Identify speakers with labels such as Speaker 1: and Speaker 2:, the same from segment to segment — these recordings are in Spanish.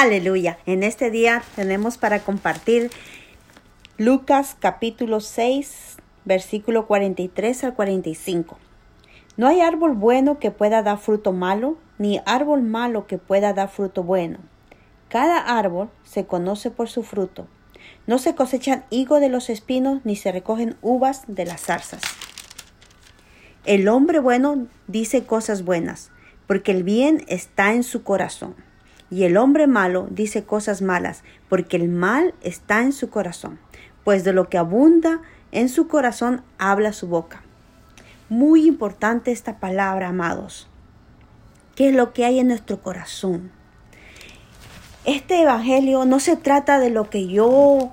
Speaker 1: Aleluya. En este día tenemos para compartir Lucas capítulo 6, versículo 43 al 45. No hay árbol bueno que pueda dar fruto malo, ni árbol malo que pueda dar fruto bueno. Cada árbol se conoce por su fruto. No se cosechan higo de los espinos, ni se recogen uvas de las zarzas. El hombre bueno dice cosas buenas, porque el bien está en su corazón. Y el hombre malo dice cosas malas, porque el mal está en su corazón. Pues de lo que abunda en su corazón habla su boca. Muy importante esta palabra, amados. ¿Qué es lo que hay en nuestro corazón? Este evangelio no se trata de lo que yo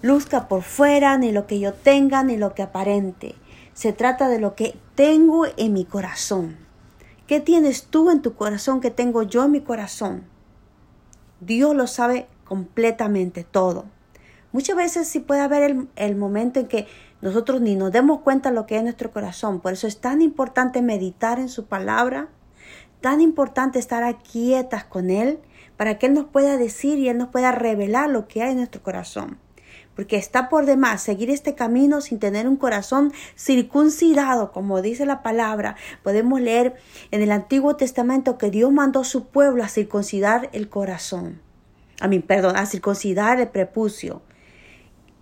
Speaker 1: luzca por fuera, ni lo que yo tenga, ni lo que aparente. Se trata de lo que tengo en mi corazón. ¿Qué tienes tú en tu corazón que tengo yo en mi corazón? Dios lo sabe completamente todo. Muchas veces sí puede haber el, momento en que nosotros ni nos demos cuenta lo que es nuestro corazón. Por eso es tan importante meditar en su palabra, tan importante estar quietas con Él, para que Él nos pueda decir y Él nos pueda revelar lo que hay en nuestro corazón. Porque está por demás seguir este camino sin tener un corazón circuncidado, como dice la palabra. Podemos leer en el Antiguo Testamento que Dios mandó a su pueblo a circuncidar el corazón. A mí, perdón, a circuncidar el prepucio.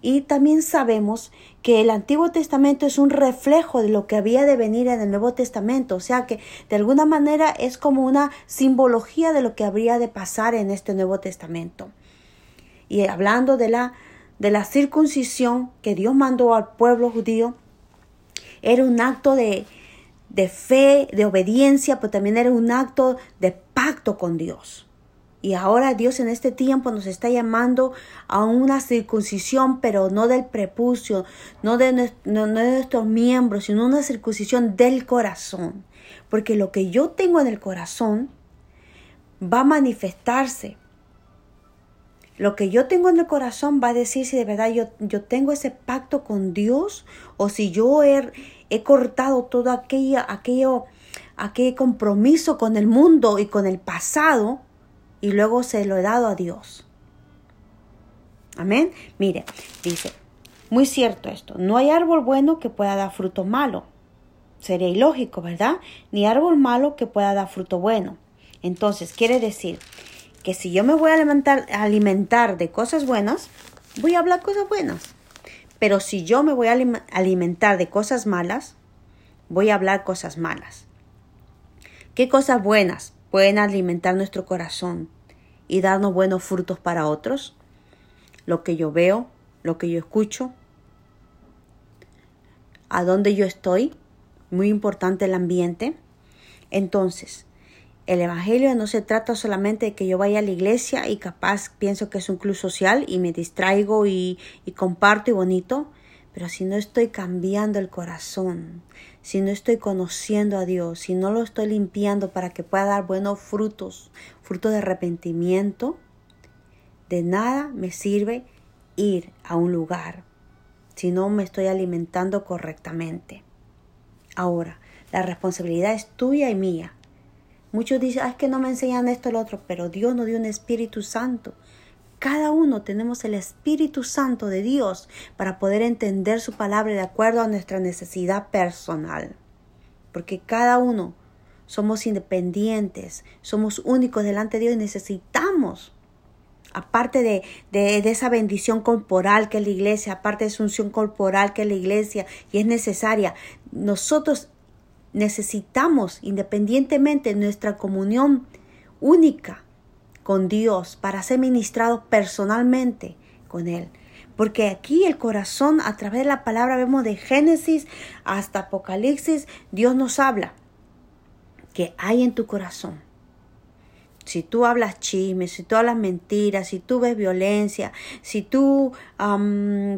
Speaker 1: Y también sabemos que el Antiguo Testamento es un reflejo de lo que había de venir en el Nuevo Testamento, o sea que de alguna manera es como una simbología de lo que habría de pasar en este Nuevo Testamento. Y hablando de la de la circuncisión que Dios mandó al pueblo judío, era un acto de, de fe, de obediencia, pero también era un acto de pacto con Dios. Y ahora Dios en este tiempo nos está llamando a una circuncisión, pero no del prepucio, no de, no de, nuestros miembros, sino una circuncisión del corazón. Porque lo que yo tengo en el corazón va a manifestarse. Lo que yo tengo en el corazón va a decir si de verdad yo, yo tengo ese pacto con Dios o si yo he, he cortado todo aquello, aquello, aquel compromiso con el mundo y con el pasado y luego se lo he dado a Dios. Amén. Mire, dice, muy cierto esto, no hay árbol bueno que pueda dar fruto malo. Sería ilógico, ¿verdad? Ni árbol malo que pueda dar fruto bueno. Entonces, quiere decir que si yo me voy a alimentar, alimentar de cosas buenas, voy a hablar cosas buenas. Pero si yo me voy a alimentar de cosas malas, voy a hablar cosas malas. ¿Qué cosas buenas? Pueden alimentar nuestro corazón y darnos buenos frutos para otros. Lo que yo veo, lo que yo escucho, a dónde yo estoy, muy importante el ambiente. Entonces, el Evangelio no se trata solamente de que yo vaya a la iglesia y capaz pienso que es un club social y me distraigo y, y comparto y bonito, pero si no estoy cambiando el corazón, si no estoy conociendo a Dios, si no lo estoy limpiando para que pueda dar buenos frutos, frutos de arrepentimiento, de nada me sirve ir a un lugar si no me estoy alimentando correctamente. Ahora, la responsabilidad es tuya y mía. Muchos dicen, es que no me enseñan esto o lo otro, pero Dios nos dio un Espíritu Santo cada uno tenemos el Espíritu Santo de Dios para poder entender su palabra de acuerdo a nuestra necesidad personal. Porque cada uno somos independientes, somos únicos delante de Dios y necesitamos aparte de, de, esa bendición corporal que es la iglesia, aparte de esa unción corporal que es la iglesia y es necesaria, nosotros necesitamos independientemente nuestra comunión única con Dios, para ser ministrado personalmente con Él. Porque aquí el corazón, a través de la palabra, vemos de Génesis hasta Apocalipsis, Dios nos habla que hay en tu corazón si tú hablas chismes, si tú hablas mentiras, si tú ves violencia, si tú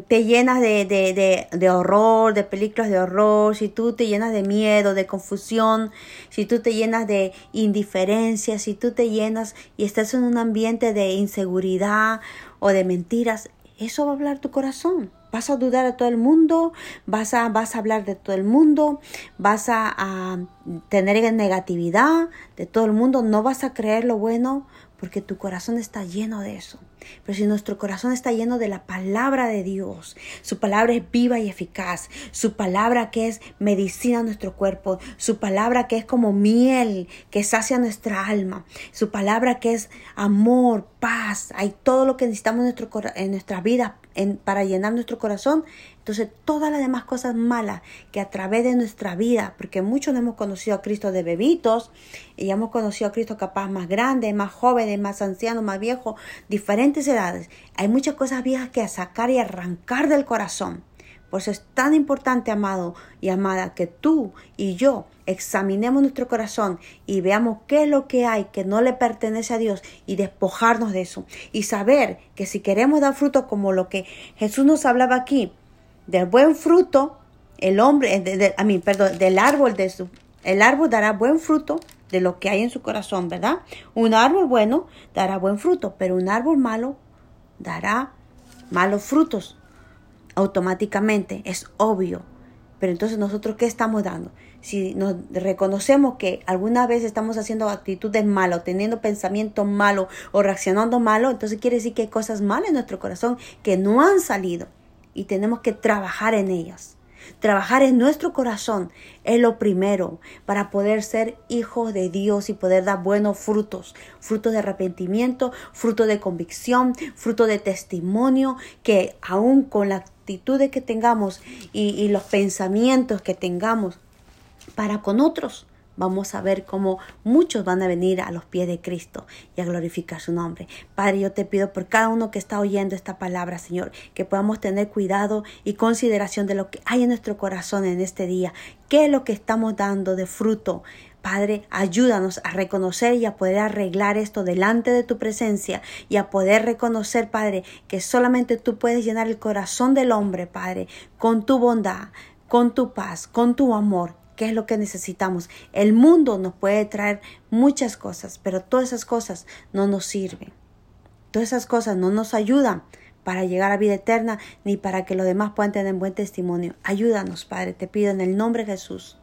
Speaker 1: te llenas de, de, de, horror, de películas de horror, si tú te llenas de miedo, de confusión, si tú te llenas de indiferencia, si tú te llenas y estás en un ambiente de inseguridad o de mentiras, eso va a hablar tu corazón. Vas a dudar de todo el mundo, vas a, vas a hablar de todo el mundo, vas a, a tener negatividad de todo el mundo, no vas a creer lo bueno porque tu corazón está lleno de eso. Pero si nuestro corazón está lleno de la palabra de Dios, su palabra es viva y eficaz, su palabra que es medicina a nuestro cuerpo, su palabra que es como miel que sacia nuestra alma, su palabra que es amor, paz, hay todo lo que necesitamos en, nuestro, en nuestra vida para llenar nuestro corazón, entonces todas las demás cosas malas que a través de nuestra vida, porque muchos no hemos conocido a Cristo de bebitos y hemos conocido a Cristo capaz más grande, más jóvenes, más ancianos, más viejos, edades, hay muchas cosas viejas que sacar y arrancar del corazón. Por eso es tan importante, amado y amada, que tú y yo examinemos nuestro corazón y veamos qué es lo que hay que no le pertenece a Dios y despojarnos de eso. Y saber que si queremos dar fruto como lo que Jesús nos hablaba aquí, del buen fruto, el hombre, a mí, perdón, del árbol de su, el árbol dará buen fruto de lo que hay en su corazón, ¿verdad? Un árbol bueno dará buen fruto, pero un árbol malo dará malos frutos automáticamente, es obvio. Pero entonces nosotros, ¿qué estamos dando? Si nos reconocemos que alguna vez estamos haciendo actitudes malas, teniendo pensamientos malos o reaccionando malo, entonces quiere decir que hay cosas malas en nuestro corazón que no han salido y tenemos que trabajar en ellas. Trabajar en nuestro corazón es lo primero para poder ser hijos de Dios y poder dar buenos frutos, frutos de arrepentimiento, fruto de convicción, fruto de testimonio, que aún con la actitudes que tengamos y los pensamientos que tengamos para con otros, vamos a ver cómo muchos van a venir a los pies de Cristo y a glorificar su nombre. Padre, yo te pido por cada uno que está oyendo esta palabra, Señor, que podamos tener cuidado y consideración de lo que hay en nuestro corazón en este día, qué es lo que estamos dando de fruto Padre, ayúdanos a reconocer y a poder arreglar esto delante de tu presencia y a poder reconocer, Padre, que solamente tú puedes llenar el corazón del hombre, Padre, con tu bondad, con tu paz, con tu amor, que es lo que necesitamos. El mundo nos puede traer muchas cosas, pero todas esas cosas no nos sirven. Todas esas cosas no nos ayudan para llegar a vida eterna ni para que los demás puedan tener buen testimonio. Ayúdanos, Padre, te pido en el nombre de Jesús.